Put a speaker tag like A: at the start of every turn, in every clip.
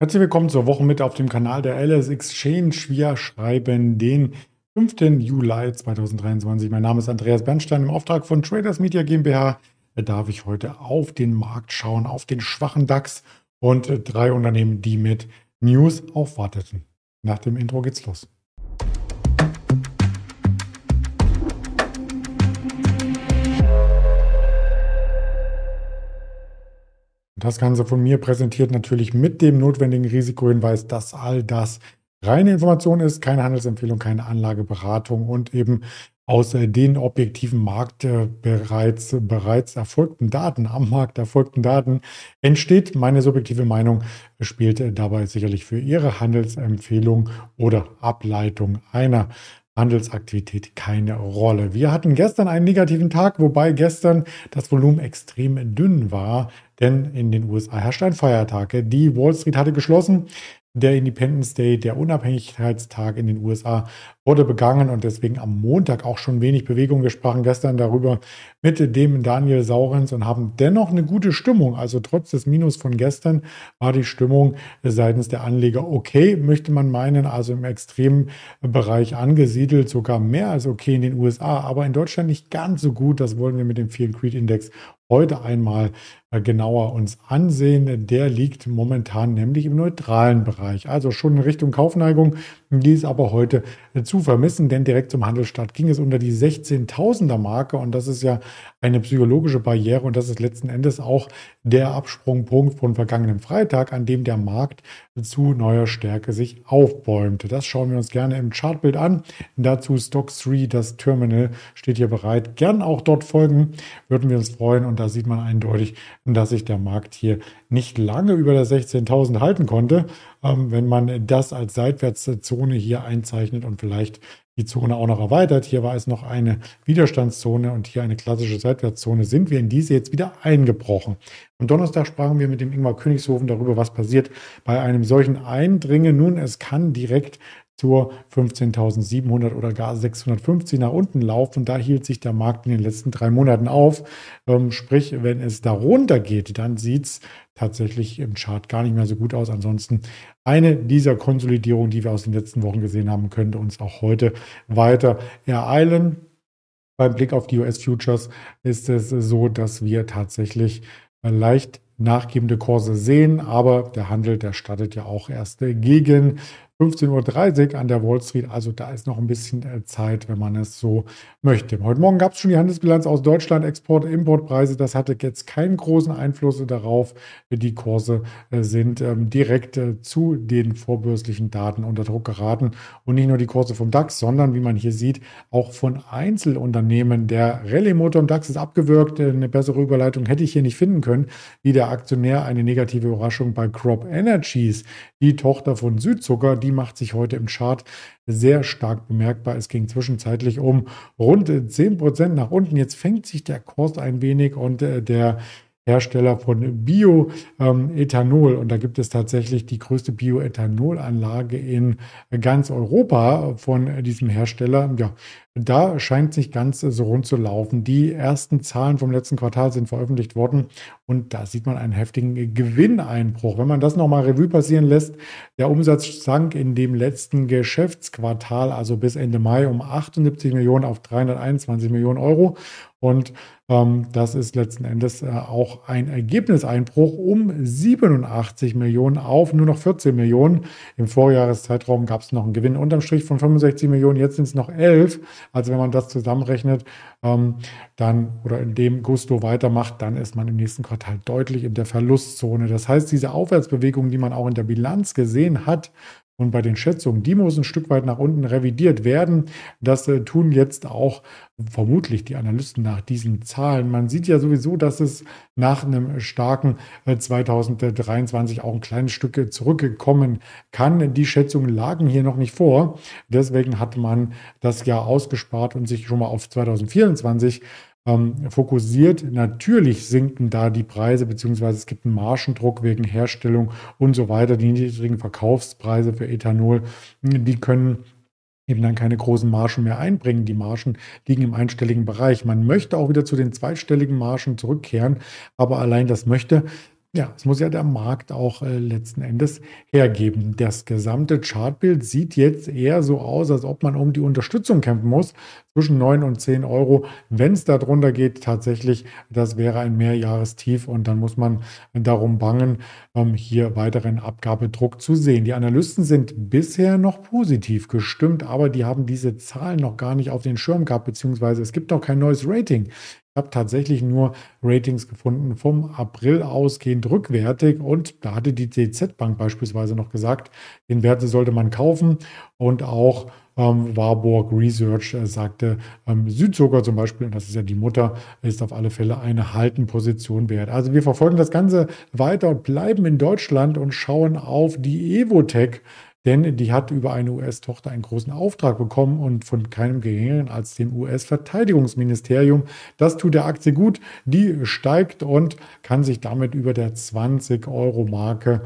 A: Herzlich willkommen zur Woche mit auf dem Kanal der LS Exchange. Wir schreiben den 5. Juli 2023. Mein Name ist Andreas Bernstein. Im Auftrag von Traders Media GmbH darf ich heute auf den Markt schauen, auf den schwachen DAX und drei Unternehmen, die mit News aufwarteten. Nach dem Intro geht's los. Das Ganze von mir präsentiert natürlich mit dem notwendigen Risikohinweis, dass all das reine Information ist, keine Handelsempfehlung, keine Anlageberatung und eben aus den objektiven Markt äh, bereits, bereits erfolgten Daten, am Markt erfolgten Daten entsteht. Meine subjektive Meinung spielt dabei sicherlich für Ihre Handelsempfehlung oder Ableitung einer Handelsaktivität keine Rolle. Wir hatten gestern einen negativen Tag, wobei gestern das Volumen extrem dünn war, denn in den USA herrscht ein Feiertag. Die Wall Street hatte geschlossen. Der Independence Day, der Unabhängigkeitstag in den USA, wurde begangen und deswegen am Montag auch schon wenig Bewegung. Wir sprachen gestern darüber mit dem Daniel Saurens und haben dennoch eine gute Stimmung. Also trotz des Minus von gestern war die Stimmung seitens der Anleger okay, möchte man meinen, also im extremen Bereich angesiedelt, sogar mehr als okay in den USA, aber in Deutschland nicht ganz so gut. Das wollen wir mit dem Fear Creed Index heute einmal äh, genauer uns ansehen. Der liegt momentan nämlich im neutralen Bereich, also schon in Richtung Kaufneigung. Die ist aber heute zu zu vermissen, denn direkt zum Handelsstart ging es unter die 16.000er Marke und das ist ja eine psychologische Barriere und das ist letzten Endes auch der Absprungpunkt von vergangenem Freitag, an dem der Markt zu neuer Stärke sich aufbäumte. Das schauen wir uns gerne im Chartbild an. Dazu Stock 3, das Terminal steht hier bereit. Gern auch dort folgen, würden wir uns freuen und da sieht man eindeutig, dass sich der Markt hier nicht lange über der 16.000 halten konnte. Ähm, wenn man das als Seitwärtszone hier einzeichnet und vielleicht die Zone auch noch erweitert. Hier war es noch eine Widerstandszone und hier eine klassische Seitwärtszone. Sind wir in diese jetzt wieder eingebrochen? Am Donnerstag sprachen wir mit dem Ingmar Königshofen darüber, was passiert bei einem solchen Eindringen. Nun, es kann direkt zur 15.700 oder gar 650 nach unten laufen. Da hielt sich der Markt in den letzten drei Monaten auf. Ähm, sprich, wenn es darunter geht, dann sieht es tatsächlich im Chart gar nicht mehr so gut aus. Ansonsten eine dieser Konsolidierungen, die wir aus den letzten Wochen gesehen haben, könnte uns auch heute weiter ereilen. Beim Blick auf die US-Futures ist es so, dass wir tatsächlich leicht nachgebende Kurse sehen, aber der Handel, der startet ja auch erst gegen 15.30 Uhr an der Wall Street. Also da ist noch ein bisschen äh, Zeit, wenn man es so möchte. Heute Morgen gab es schon die Handelsbilanz aus Deutschland, Export, Importpreise. Das hatte jetzt keinen großen Einfluss darauf. Die Kurse äh, sind ähm, direkt äh, zu den vorbörslichen Daten unter Druck geraten. Und nicht nur die Kurse vom DAX, sondern wie man hier sieht, auch von Einzelunternehmen. Der Rallye-Motor im DAX ist abgewürgt. Eine bessere Überleitung hätte ich hier nicht finden können, wie der Aktionär eine negative Überraschung bei Crop Energies, die Tochter von Südzucker, die macht sich heute im Chart sehr stark bemerkbar. Es ging zwischenzeitlich um rund 10 Prozent nach unten. Jetzt fängt sich der Kurs ein wenig und äh, der Hersteller von Bioethanol. Ähm, und da gibt es tatsächlich die größte Bioethanolanlage in ganz Europa von diesem Hersteller. Ja, da scheint sich ganz so rund zu laufen. Die ersten Zahlen vom letzten Quartal sind veröffentlicht worden und da sieht man einen heftigen Gewinneinbruch. Wenn man das nochmal Revue passieren lässt, der Umsatz sank in dem letzten Geschäftsquartal, also bis Ende Mai, um 78 Millionen auf 321 Millionen Euro. Und ähm, das ist letzten Endes äh, auch ein Ergebniseinbruch um 87 Millionen auf nur noch 14 Millionen. Im Vorjahreszeitraum gab es noch einen Gewinn unterm Strich von 65 Millionen, jetzt sind es noch 11. Also wenn man das zusammenrechnet, ähm, dann oder in dem Gusto weitermacht, dann ist man im nächsten Quartal deutlich in der Verlustzone. Das heißt, diese Aufwärtsbewegung, die man auch in der Bilanz gesehen hat, und bei den Schätzungen, die muss ein Stück weit nach unten revidiert werden. Das äh, tun jetzt auch vermutlich die Analysten nach diesen Zahlen. Man sieht ja sowieso, dass es nach einem starken äh, 2023 auch ein kleines Stück äh, zurückkommen kann. Die Schätzungen lagen hier noch nicht vor. Deswegen hat man das Jahr ausgespart und sich schon mal auf 2024 ähm, fokussiert. Natürlich sinken da die Preise, beziehungsweise es gibt einen Margendruck wegen Herstellung und so weiter. Die niedrigen Verkaufspreise für Ethanol, die können eben dann keine großen Margen mehr einbringen. Die Margen liegen im einstelligen Bereich. Man möchte auch wieder zu den zweistelligen Margen zurückkehren, aber allein das möchte Ja, es muss ja der Markt auch äh, letzten Endes hergeben. Das gesamte Chartbild sieht jetzt eher so aus, als ob man um die Unterstützung kämpfen muss zwischen 9 und 10 Euro. Wenn es da drunter geht, tatsächlich, das wäre ein Mehrjahrestief und dann muss man darum bangen, ähm, hier weiteren Abgabedruck zu sehen. Die Analysten sind bisher noch positiv gestimmt, aber die haben diese Zahlen noch gar nicht auf den Schirm gehabt, beziehungsweise es gibt noch kein neues Rating. Ich habe tatsächlich nur Ratings gefunden vom April ausgehend rückwärtig und da hatte die DZ Bank beispielsweise noch gesagt, den Wert sollte man kaufen und auch ähm, Warburg Research äh, sagte, ähm, Südzucker zum Beispiel, und das ist ja die Mutter, ist auf alle Fälle eine Haltenposition wert. Also wir verfolgen das Ganze weiter und bleiben in Deutschland und schauen auf die Evotech denn die hat über eine US-Tochter einen großen Auftrag bekommen und von keinem geringeren als dem US-Verteidigungsministerium. Das tut der Aktie gut, die steigt und kann sich damit über der 20-Euro-Marke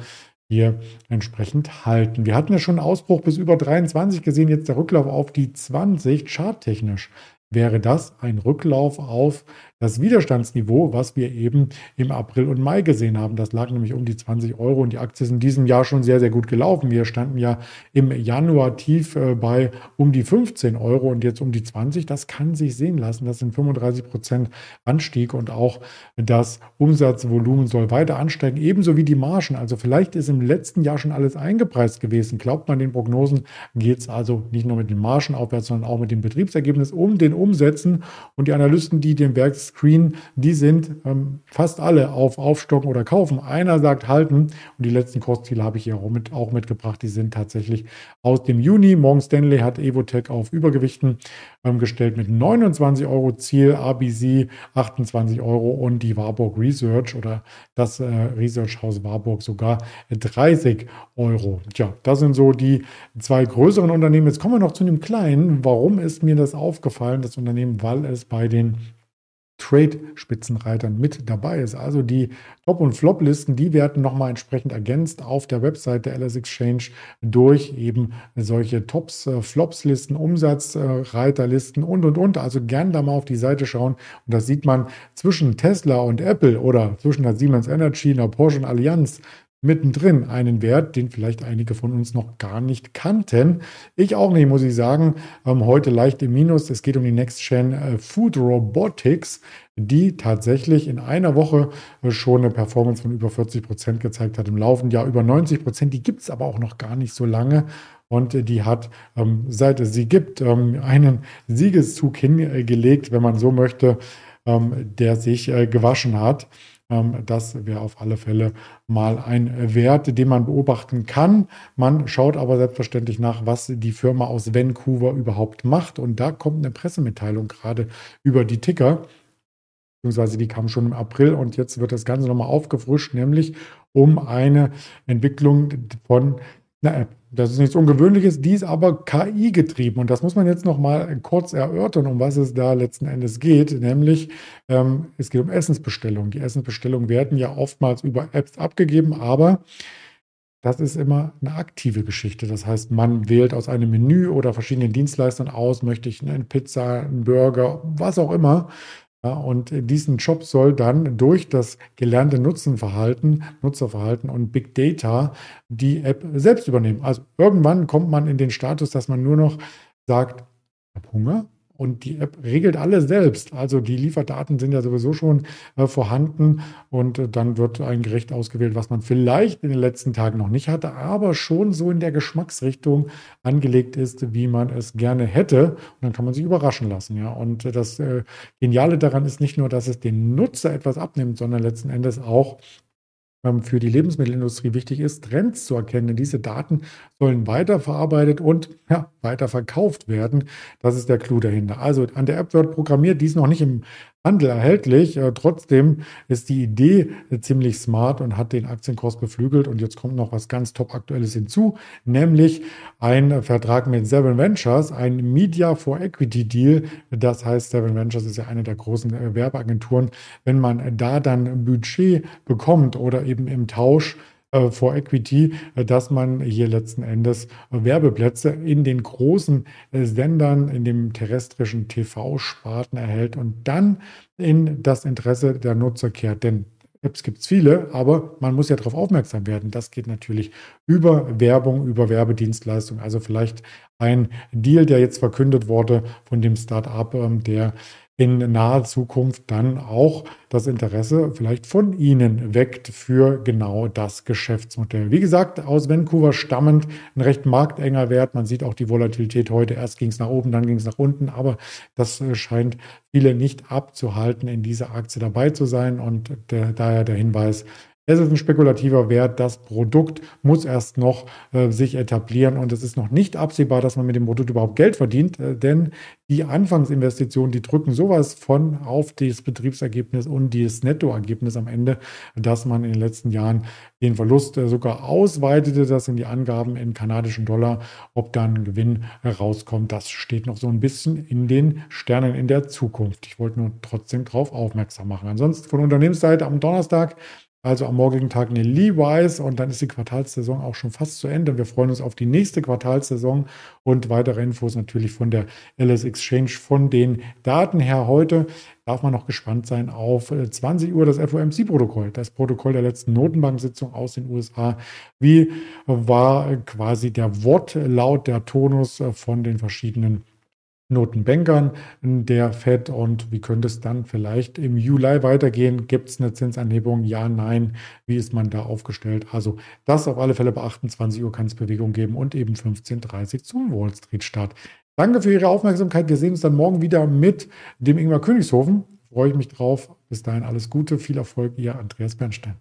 A: hier entsprechend halten. Wir hatten ja schon einen Ausbruch bis über 23 gesehen, jetzt der Rücklauf auf die 20 charttechnisch wäre das ein Rücklauf auf das Widerstandsniveau, was wir eben im April und Mai gesehen haben. Das lag nämlich um die 20 Euro und die Aktie ist in diesem Jahr schon sehr, sehr gut gelaufen. Wir standen ja im Januar tief äh, bei um die 15 Euro und jetzt um die 20. Das kann sich sehen lassen. Das sind 35 Prozent Anstieg und auch das Umsatzvolumen soll weiter ansteigen, ebenso wie die Margen. Also vielleicht ist im letzten Jahr schon alles eingepreist gewesen. Glaubt man den Prognosen, geht es also nicht nur mit den Margen aufwärts, sondern auch mit dem Betriebsergebnis um den Umsätzen. Und die Analysten, die den Werks Screen, die sind ähm, fast alle auf Aufstocken oder Kaufen. Einer sagt halten und die letzten Kursziele habe ich hier auch, mit, auch mitgebracht. Die sind tatsächlich aus dem Juni. Morgan Stanley hat Evotech auf Übergewichten ähm, gestellt mit 29 Euro Ziel, ABC 28 Euro und die Warburg Research oder das äh, Research-Haus Warburg sogar 30 Euro. Tja, das sind so die zwei größeren Unternehmen. Jetzt kommen wir noch zu einem kleinen. Warum ist mir das aufgefallen, das Unternehmen? Weil es bei den Trade-Spitzenreitern mit dabei ist. Also die Top- und Flop-Listen, die werden nochmal entsprechend ergänzt auf der Website der LS Exchange durch eben solche Tops, äh, Flops-Listen, Umsatzreiterlisten und, und, und. Also gern da mal auf die Seite schauen. Und das sieht man zwischen Tesla und Apple oder zwischen der Siemens Energy, einer Porsche und Allianz mittendrin einen Wert, den vielleicht einige von uns noch gar nicht kannten. Ich auch nicht, muss ich sagen. Ähm, heute leicht im Minus. Es geht um die Next Gen äh, Food Robotics, die tatsächlich in einer Woche äh, schon eine Performance von über 40 Prozent gezeigt hat. Im laufenden Jahr über 90 Prozent. Die gibt es aber auch noch gar nicht so lange. Und die hat, ähm, seit es sie gibt, ähm, einen Siegeszug hingelegt, wenn man so möchte, ähm, der sich äh, gewaschen hat. Ähm, das wäre auf alle Fälle mal ein Wert, den man beobachten kann. Man schaut aber selbstverständlich nach, was die Firma aus Vancouver überhaupt macht. Und da kommt eine Pressemitteilung gerade über die Ticker beziehungsweise die kam schon im April und jetzt wird das Ganze nochmal aufgefrischt, nämlich um eine Entwicklung von einer App. Das ist nichts Ungewöhnliches, die ist aber KI getrieben. Und das muss man jetzt noch mal kurz erörtern, um was es da letzten Endes geht. Nämlich, ähm, es geht um Essensbestellungen. Die Essensbestellungen werden ja oftmals über Apps abgegeben, aber das ist immer eine aktive Geschichte. Das heißt, man wählt aus einem Menü oder verschiedenen Dienstleistern aus, möchte ich eine Pizza, einen Burger, was auch immer. Ja, und diesen Job soll dann durch das gelernte Nutzenverhalten, Nutzerverhalten und Big Data die App selbst übernehmen. Also irgendwann kommt man in den Status, dass man nur noch sagt, ich habe Hunger, und die App regelt alles selbst. Also die Lieferdaten sind ja sowieso schon äh, vorhanden und äh, dann wird ein Gericht ausgewählt, was man vielleicht in den letzten Tagen noch nicht hatte, aber schon so in der Geschmacksrichtung angelegt ist, wie man es gerne hätte. Und dann kann man sich überraschen lassen. Ja. Und äh, das äh, Geniale daran ist nicht nur, dass es den Nutzer etwas abnimmt, sondern letzten Endes auch für die Lebensmittelindustrie wichtig ist, Trends zu erkennen. Diese Daten sollen weiterverarbeitet und ja, weiterverkauft werden. Das ist der Clou dahinter. Also an der App wird programmiert, die ist noch nicht im Handel erhältlich. Äh, trotzdem ist die Idee äh, ziemlich smart und hat den Aktienkurs beflügelt. Und jetzt kommt noch was ganz top aktuelles hinzu, nämlich ein Vertrag mit Seven Ventures, ein Media for Equity Deal. Das heißt, Seven Ventures ist ja eine der großen äh, Werbeagenturen. Wenn man da dann Budget bekommt oder eben im Tausch äh, for Equity, äh, dass man hier letzten Endes äh, Werbeplätze in den großen Sendern, in dem terrestrischen TV-Sparten erhält und dann in das Interesse der Nutzer kehrt. Denn Apps gibt es viele, aber man muss ja darauf aufmerksam werden. Das geht natürlich über Werbung, über Werbedienstleistung. Also vielleicht ein Deal, der jetzt verkündet wurde von dem Start-up, ähm, der in naher Zukunft dann auch das Interesse vielleicht von Ihnen weckt für genau das Geschäftsmodell. Wie gesagt, aus Vancouver stammend ein recht marktenger Wert. Man sieht auch die Volatilität heute. Erst ging es nach oben, dann ging es nach unten, aber das äh, scheint viele nicht abzuhalten, in dieser Aktie dabei zu sein. Und der, daher der Hinweis, es ist ein spekulativer Wert. Das Produkt muss erst noch äh, sich etablieren und es ist noch nicht absehbar, dass man mit dem Produkt überhaupt Geld verdient, äh, denn die Anfangsinvestitionen, die drücken sowas von auf das Betriebsergebnis und das Nettoergebnis am Ende, dass man in den letzten Jahren den Verlust äh, sogar ausweitete. Das sind die Angaben in kanadischen Dollar. Ob dann Gewinn herauskommt, das steht noch so ein bisschen in den Sternen in der Zukunft. Ich wollte nur trotzdem darauf aufmerksam machen. Ansonsten von Unternehmensseite am Donnerstag also am morgigen Tag eine Levi's und dann ist die Quartalssaison auch schon fast zu Ende. Wir freuen uns auf die nächste Quartalssaison und weitere Infos natürlich von der LS Exchange von den Daten her. Heute darf man noch gespannt sein auf 20 äh, Uhr das FOMC-Protokoll, das Protokoll der letzten Notenbank-Sitzung aus den USA. Wie war quasi der Wortlaut, der Tonus äh, von den verschiedenen Notenbankern der Fed und wie könnte es dann vielleicht im Juli weitergehen? Gibt es eine Zinsanhebung? Ja, nein. Wie ist man da aufgestellt? Also das auf alle Fälle beachten. 20 Uhr kann es Bewegung geben und eben 15.30 Uhr zum Wall Street Start. Danke für Ihre Aufmerksamkeit. Wir sehen uns dann morgen wieder mit dem Ingmar Königshofen. Freue ich mich drauf. Bis dahin alles Gute, viel Erfolg, Ihr Andreas Bernstein.